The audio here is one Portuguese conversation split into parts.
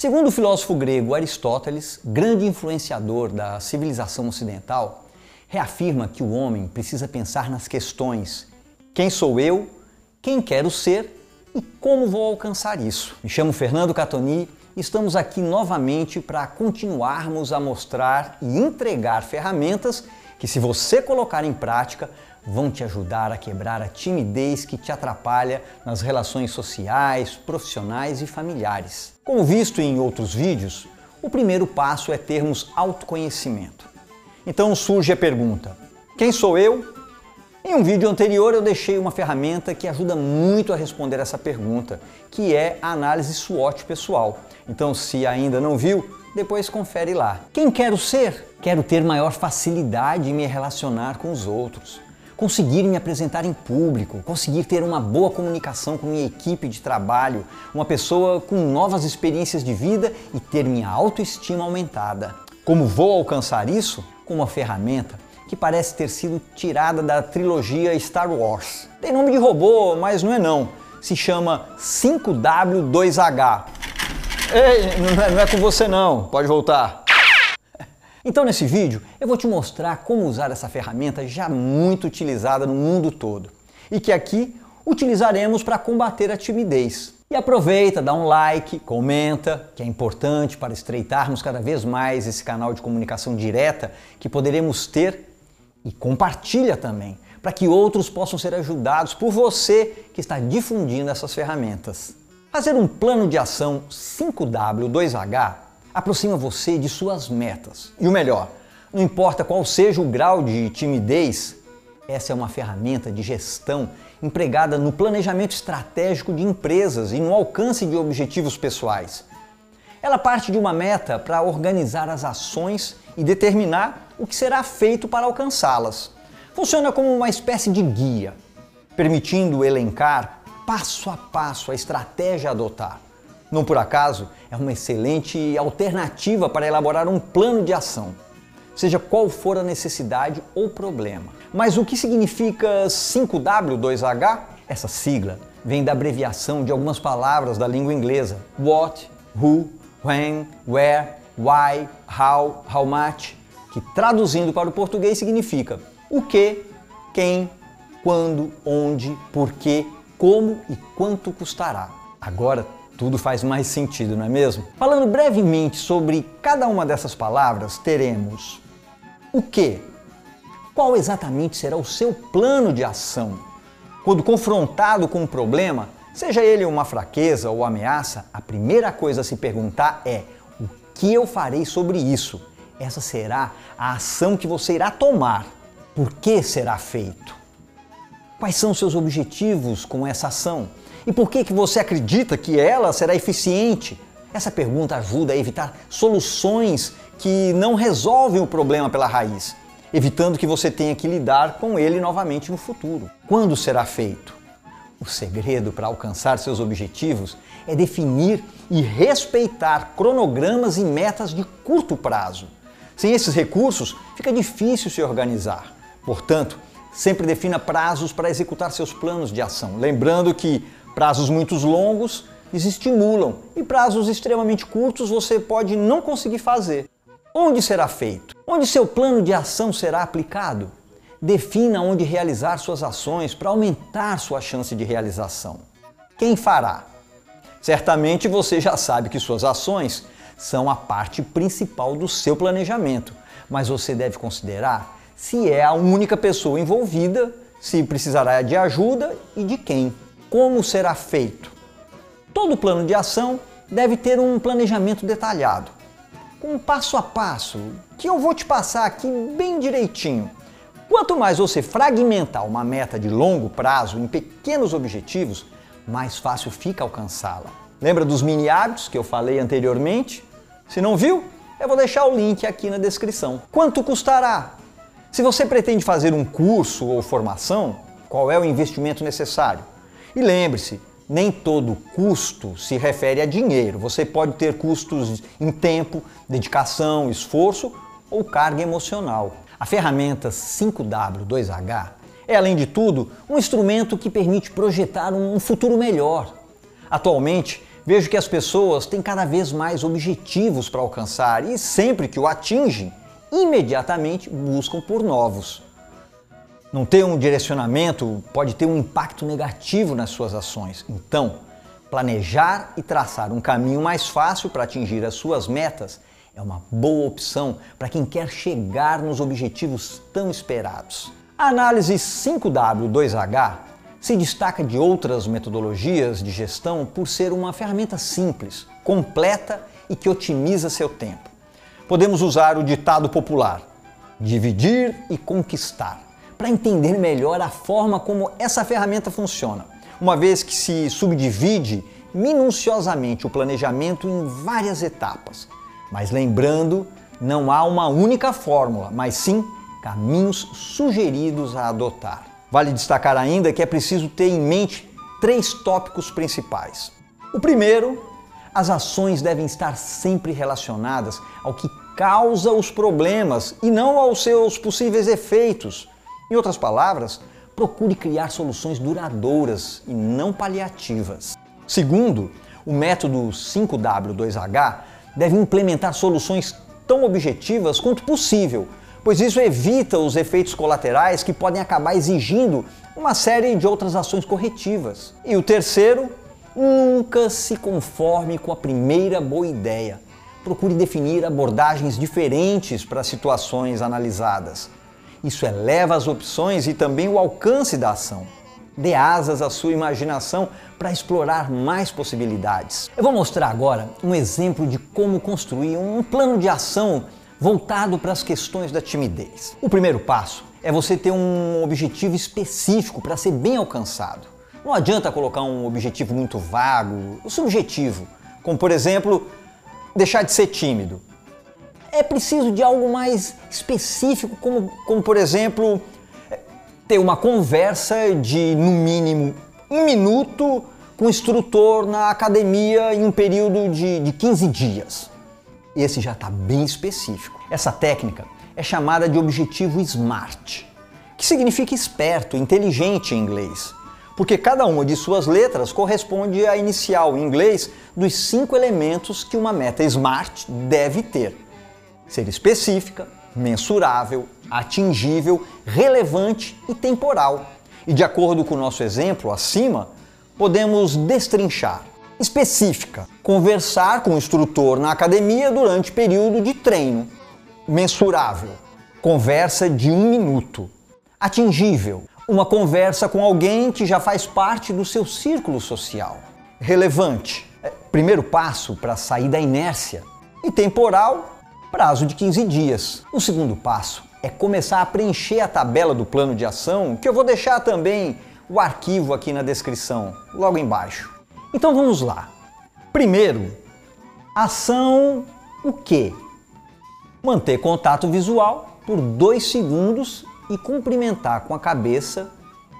Segundo o filósofo grego Aristóteles, grande influenciador da civilização ocidental, reafirma que o homem precisa pensar nas questões: quem sou eu, quem quero ser e como vou alcançar isso. Me chamo Fernando Catoni e estamos aqui novamente para continuarmos a mostrar e entregar ferramentas que, se você colocar em prática, vão te ajudar a quebrar a timidez que te atrapalha nas relações sociais, profissionais e familiares. Como visto em outros vídeos, o primeiro passo é termos autoconhecimento. Então surge a pergunta: quem sou eu? Em um vídeo anterior eu deixei uma ferramenta que ajuda muito a responder essa pergunta, que é a análise SWOT pessoal. Então, se ainda não viu, depois confere lá. Quem quero ser? Quero ter maior facilidade em me relacionar com os outros conseguir me apresentar em público, conseguir ter uma boa comunicação com minha equipe de trabalho, uma pessoa com novas experiências de vida e ter minha autoestima aumentada. Como vou alcançar isso? Com uma ferramenta que parece ter sido tirada da trilogia Star Wars. Tem nome de robô, mas não é não. Se chama 5W2H. Ei, não é, não é com você não, pode voltar. Então nesse vídeo eu vou te mostrar como usar essa ferramenta já muito utilizada no mundo todo e que aqui utilizaremos para combater a timidez. E aproveita, dá um like, comenta, que é importante para estreitarmos cada vez mais esse canal de comunicação direta que poderemos ter e compartilha também, para que outros possam ser ajudados por você que está difundindo essas ferramentas. Fazer um plano de ação 5W2H aproxima você de suas metas. E o melhor, não importa qual seja o grau de timidez, essa é uma ferramenta de gestão empregada no planejamento estratégico de empresas e no alcance de objetivos pessoais. Ela parte de uma meta para organizar as ações e determinar o que será feito para alcançá-las. Funciona como uma espécie de guia, permitindo elencar passo a passo a estratégia a adotar. Não por acaso, é uma excelente alternativa para elaborar um plano de ação, seja qual for a necessidade ou problema. Mas o que significa 5W2H? Essa sigla vem da abreviação de algumas palavras da língua inglesa: what, who, when, where, why, how, how much, que traduzindo para o português significa o que, quem, quando, onde, porquê, como e quanto custará. Agora tudo faz mais sentido, não é mesmo? Falando brevemente sobre cada uma dessas palavras, teremos o que? Qual exatamente será o seu plano de ação? Quando confrontado com um problema, seja ele uma fraqueza ou ameaça, a primeira coisa a se perguntar é: o que eu farei sobre isso? Essa será a ação que você irá tomar. Por que será feito? Quais são seus objetivos com essa ação? E por que, que você acredita que ela será eficiente? Essa pergunta ajuda a evitar soluções que não resolvem o problema pela raiz, evitando que você tenha que lidar com ele novamente no futuro. Quando será feito? O segredo para alcançar seus objetivos é definir e respeitar cronogramas e metas de curto prazo. Sem esses recursos, fica difícil se organizar. Portanto, sempre defina prazos para executar seus planos de ação, lembrando que Prazos muito longos desestimulam e prazos extremamente curtos você pode não conseguir fazer. Onde será feito? Onde seu plano de ação será aplicado? Defina onde realizar suas ações para aumentar sua chance de realização. Quem fará? Certamente você já sabe que suas ações são a parte principal do seu planejamento, mas você deve considerar se é a única pessoa envolvida, se precisará de ajuda e de quem. Como será feito? Todo plano de ação deve ter um planejamento detalhado, com um passo a passo, que eu vou te passar aqui bem direitinho. Quanto mais você fragmentar uma meta de longo prazo em pequenos objetivos, mais fácil fica alcançá-la. Lembra dos mini hábitos que eu falei anteriormente? Se não viu, eu vou deixar o link aqui na descrição. Quanto custará? Se você pretende fazer um curso ou formação, qual é o investimento necessário? E lembre-se, nem todo custo se refere a dinheiro. Você pode ter custos em tempo, dedicação, esforço ou carga emocional. A ferramenta 5W2H é, além de tudo, um instrumento que permite projetar um futuro melhor. Atualmente, Vejo que as pessoas têm cada vez mais objetivos para alcançar e sempre que o atingem, imediatamente buscam por novos. Não ter um direcionamento pode ter um impacto negativo nas suas ações. Então, planejar e traçar um caminho mais fácil para atingir as suas metas é uma boa opção para quem quer chegar nos objetivos tão esperados. A análise 5W2H se destaca de outras metodologias de gestão por ser uma ferramenta simples, completa e que otimiza seu tempo. Podemos usar o ditado popular: dividir e conquistar para entender melhor a forma como essa ferramenta funciona, uma vez que se subdivide minuciosamente o planejamento em várias etapas. Mas lembrando, não há uma única fórmula, mas sim caminhos sugeridos a adotar. Vale destacar ainda que é preciso ter em mente três tópicos principais. O primeiro, as ações devem estar sempre relacionadas ao que causa os problemas e não aos seus possíveis efeitos. Em outras palavras, procure criar soluções duradouras e não paliativas. Segundo, o método 5W2H deve implementar soluções tão objetivas quanto possível, pois isso evita os efeitos colaterais que podem acabar exigindo uma série de outras ações corretivas. E o terceiro, nunca se conforme com a primeira boa ideia. Procure definir abordagens diferentes para situações analisadas. Isso eleva as opções e também o alcance da ação. Dê asas à sua imaginação para explorar mais possibilidades. Eu vou mostrar agora um exemplo de como construir um plano de ação voltado para as questões da timidez. O primeiro passo é você ter um objetivo específico para ser bem alcançado. Não adianta colocar um objetivo muito vago, subjetivo, como por exemplo, deixar de ser tímido é preciso de algo mais específico, como, como por exemplo, ter uma conversa de no mínimo um minuto com o instrutor na academia em um período de, de 15 dias. Esse já está bem específico. Essa técnica é chamada de objetivo SMART, que significa esperto, inteligente em inglês, porque cada uma de suas letras corresponde à inicial em inglês dos cinco elementos que uma meta SMART deve ter ser específica, mensurável, atingível, relevante e temporal. E de acordo com o nosso exemplo acima, podemos destrinchar. Específica, conversar com o instrutor na academia durante período de treino. Mensurável, conversa de um minuto. Atingível, uma conversa com alguém que já faz parte do seu círculo social. Relevante, é, primeiro passo para sair da inércia. E temporal, prazo de 15 dias. O segundo passo é começar a preencher a tabela do plano de ação, que eu vou deixar também o arquivo aqui na descrição, logo embaixo. Então vamos lá. Primeiro, ação o quê? Manter contato visual por dois segundos e cumprimentar com a cabeça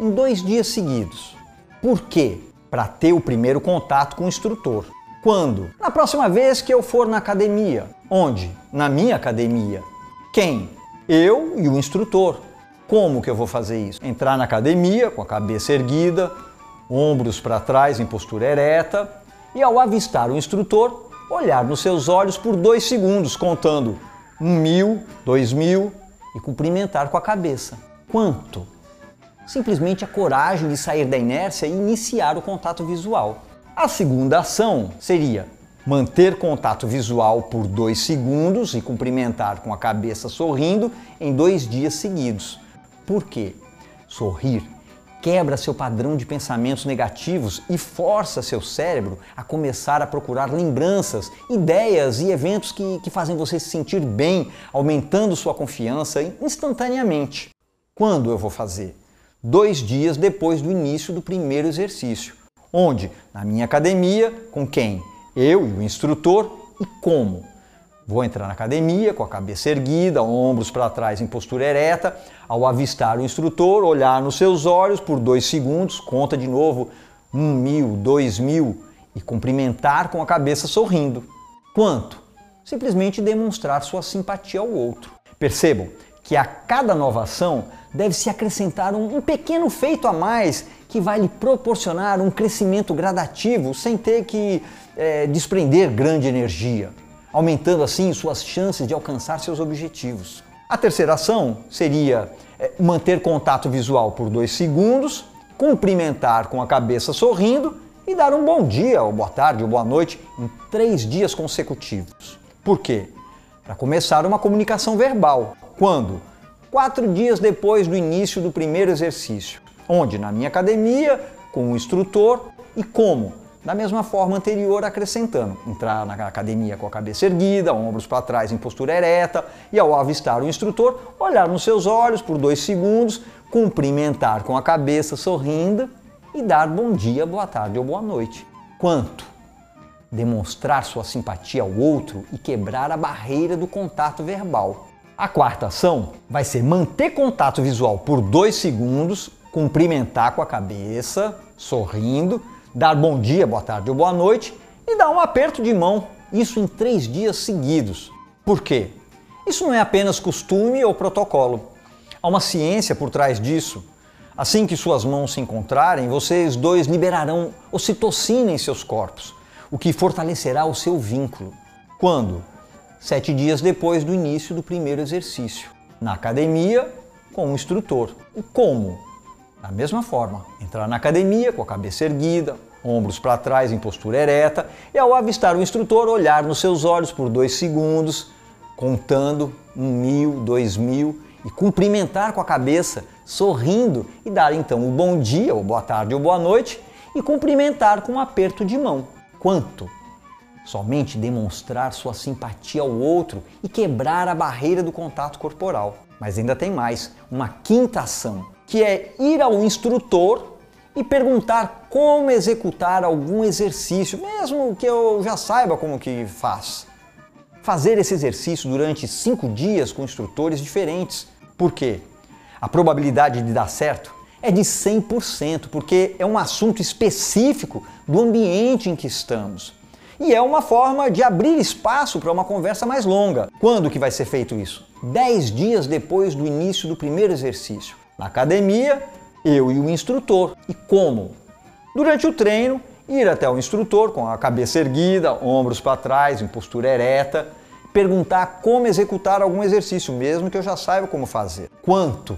em dois dias seguidos. Por quê? Para ter o primeiro contato com o instrutor. Quando? Na próxima vez que eu for na academia. Onde? Na minha academia. Quem? Eu e o instrutor. Como que eu vou fazer isso? Entrar na academia com a cabeça erguida, ombros para trás em postura ereta e ao avistar o instrutor, olhar nos seus olhos por dois segundos, contando um mil, dois mil e cumprimentar com a cabeça. Quanto? Simplesmente a coragem de sair da inércia e iniciar o contato visual. A segunda ação seria manter contato visual por dois segundos e cumprimentar com a cabeça sorrindo em dois dias seguidos. Por quê? Sorrir quebra seu padrão de pensamentos negativos e força seu cérebro a começar a procurar lembranças, ideias e eventos que, que fazem você se sentir bem, aumentando sua confiança instantaneamente. Quando eu vou fazer? Dois dias depois do início do primeiro exercício. Onde? Na minha academia, com quem? Eu e o instrutor e como? Vou entrar na academia com a cabeça erguida, ombros para trás em postura ereta. Ao avistar o instrutor, olhar nos seus olhos por dois segundos, conta de novo um mil, dois mil e cumprimentar com a cabeça sorrindo. Quanto? Simplesmente demonstrar sua simpatia ao outro. Percebam que a cada nova ação deve se acrescentar um pequeno feito a mais que vai lhe proporcionar um crescimento gradativo sem ter que é, desprender grande energia, aumentando assim suas chances de alcançar seus objetivos. A terceira ação seria é, manter contato visual por dois segundos, cumprimentar com a cabeça sorrindo e dar um bom dia, ou boa tarde, ou boa noite em três dias consecutivos. Por quê? Para começar uma comunicação verbal. Quando? Quatro dias depois do início do primeiro exercício. Onde? Na minha academia, com o instrutor e como? Da mesma forma anterior, acrescentando: entrar na academia com a cabeça erguida, ombros para trás em postura ereta e, ao avistar o instrutor, olhar nos seus olhos por dois segundos, cumprimentar com a cabeça sorrindo e dar bom dia, boa tarde ou boa noite. Quanto? Demonstrar sua simpatia ao outro e quebrar a barreira do contato verbal. A quarta ação vai ser manter contato visual por dois segundos, cumprimentar com a cabeça, sorrindo dar bom dia, boa tarde ou boa noite e dar um aperto de mão, isso em três dias seguidos. Por quê? Isso não é apenas costume ou protocolo. Há uma ciência por trás disso. Assim que suas mãos se encontrarem, vocês dois liberarão ocitocina em seus corpos, o que fortalecerá o seu vínculo. Quando? Sete dias depois do início do primeiro exercício. Na academia, com o instrutor. E como? Da mesma forma, entrar na academia com a cabeça erguida, ombros para trás em postura ereta e ao avistar o instrutor, olhar nos seus olhos por dois segundos, contando um mil, dois mil e cumprimentar com a cabeça, sorrindo e dar então o bom dia, ou boa tarde ou boa noite e cumprimentar com um aperto de mão. Quanto? Somente demonstrar sua simpatia ao outro e quebrar a barreira do contato corporal. Mas ainda tem mais, uma quinta ação que é ir ao instrutor e perguntar como executar algum exercício, mesmo que eu já saiba como que faz. Fazer esse exercício durante cinco dias com instrutores diferentes. Por quê? A probabilidade de dar certo é de 100%, porque é um assunto específico do ambiente em que estamos. E é uma forma de abrir espaço para uma conversa mais longa. Quando que vai ser feito isso? 10 dias depois do início do primeiro exercício. Na academia, eu e o instrutor. E como? Durante o treino, ir até o instrutor com a cabeça erguida, ombros para trás, em postura ereta, perguntar como executar algum exercício, mesmo que eu já saiba como fazer. Quanto?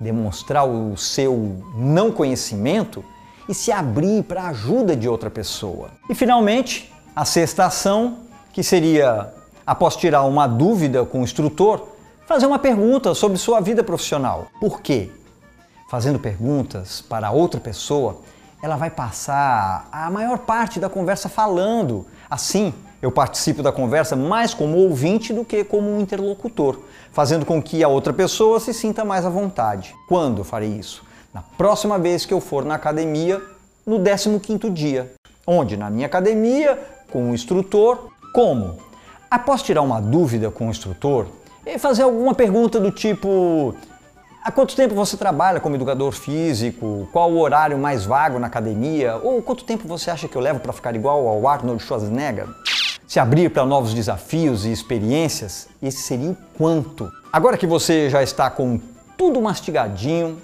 Demonstrar o seu não conhecimento e se abrir para a ajuda de outra pessoa. E finalmente, a sexta ação, que seria, após tirar uma dúvida com o instrutor, fazer uma pergunta sobre sua vida profissional. Por quê? Fazendo perguntas para outra pessoa, ela vai passar a maior parte da conversa falando. Assim, eu participo da conversa mais como ouvinte do que como um interlocutor, fazendo com que a outra pessoa se sinta mais à vontade. Quando farei isso? Na próxima vez que eu for na academia, no 15º dia. Onde? Na minha academia, com o instrutor. Como? Após tirar uma dúvida com o instrutor, e fazer alguma pergunta do tipo: Há quanto tempo você trabalha como educador físico? Qual o horário mais vago na academia? Ou quanto tempo você acha que eu levo para ficar igual ao Arnold Schwarzenegger? Se abrir para novos desafios e experiências, esse seria o quanto. Agora que você já está com tudo mastigadinho,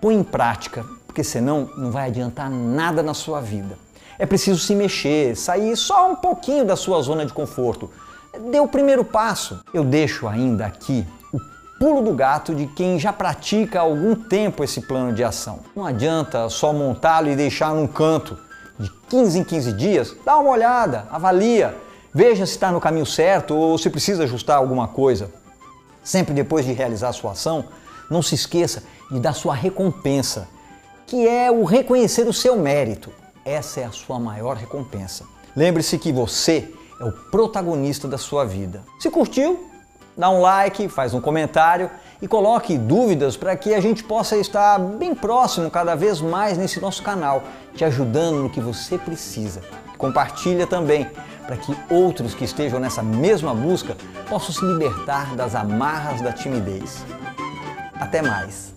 põe em prática, porque senão não vai adiantar nada na sua vida. É preciso se mexer, sair só um pouquinho da sua zona de conforto dê o primeiro passo. Eu deixo ainda aqui o pulo do gato de quem já pratica há algum tempo esse plano de ação. Não adianta só montá-lo e deixar num canto. De 15 em 15 dias, dá uma olhada, avalia, veja se está no caminho certo ou se precisa ajustar alguma coisa. Sempre depois de realizar a sua ação, não se esqueça de dar sua recompensa, que é o reconhecer o seu mérito. Essa é a sua maior recompensa. Lembre-se que você é o protagonista da sua vida. Se curtiu, dá um like, faz um comentário e coloque dúvidas para que a gente possa estar bem próximo cada vez mais nesse nosso canal, te ajudando no que você precisa. Compartilha também para que outros que estejam nessa mesma busca possam se libertar das amarras da timidez. Até mais!